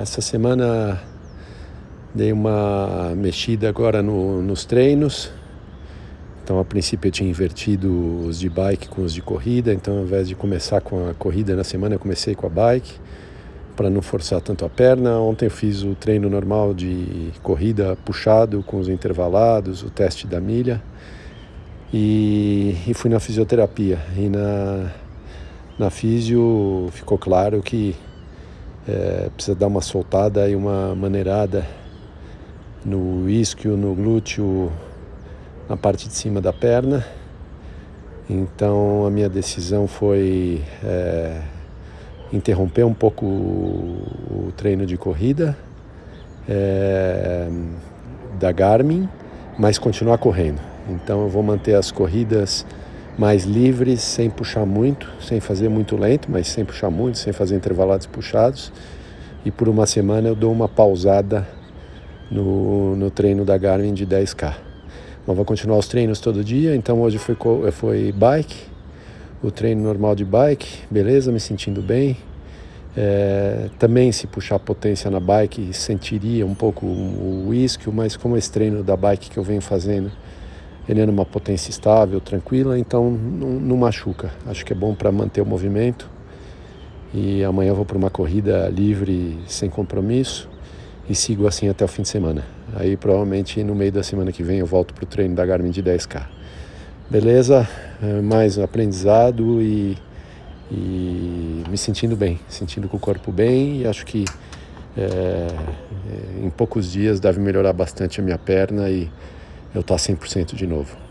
essa semana dei uma mexida agora no, nos treinos. Então, a princípio, eu tinha invertido os de bike com os de corrida. Então, ao invés de começar com a corrida na semana, eu comecei com a bike para não forçar tanto a perna. Ontem eu fiz o treino normal de corrida puxado com os intervalados, o teste da milha e, e fui na fisioterapia. E na, na fisio ficou claro que é, precisa dar uma soltada e uma maneirada no isquio, no glúteo, na parte de cima da perna. Então a minha decisão foi é, interromper um pouco o, o treino de corrida é, da Garmin, mas continuar correndo. Então eu vou manter as corridas mais livres, sem puxar muito, sem fazer muito lento, mas sem puxar muito, sem fazer intervalados puxados. E por uma semana eu dou uma pausada no, no treino da Garmin de 10K. Mas vou continuar os treinos todo dia, então hoje foi, foi bike, o treino normal de bike, beleza, me sentindo bem. É, também se puxar potência na bike sentiria um pouco o isquio, mas como esse treino da bike que eu venho fazendo ele é numa potência estável, tranquila, então não, não machuca. Acho que é bom para manter o movimento. E amanhã vou para uma corrida livre, sem compromisso, e sigo assim até o fim de semana. Aí provavelmente no meio da semana que vem eu volto para o treino da Garmin de 10K. Beleza? É mais aprendizado e, e me sentindo bem, sentindo com o corpo bem e acho que é, em poucos dias deve melhorar bastante a minha perna e eu estar 100% de novo.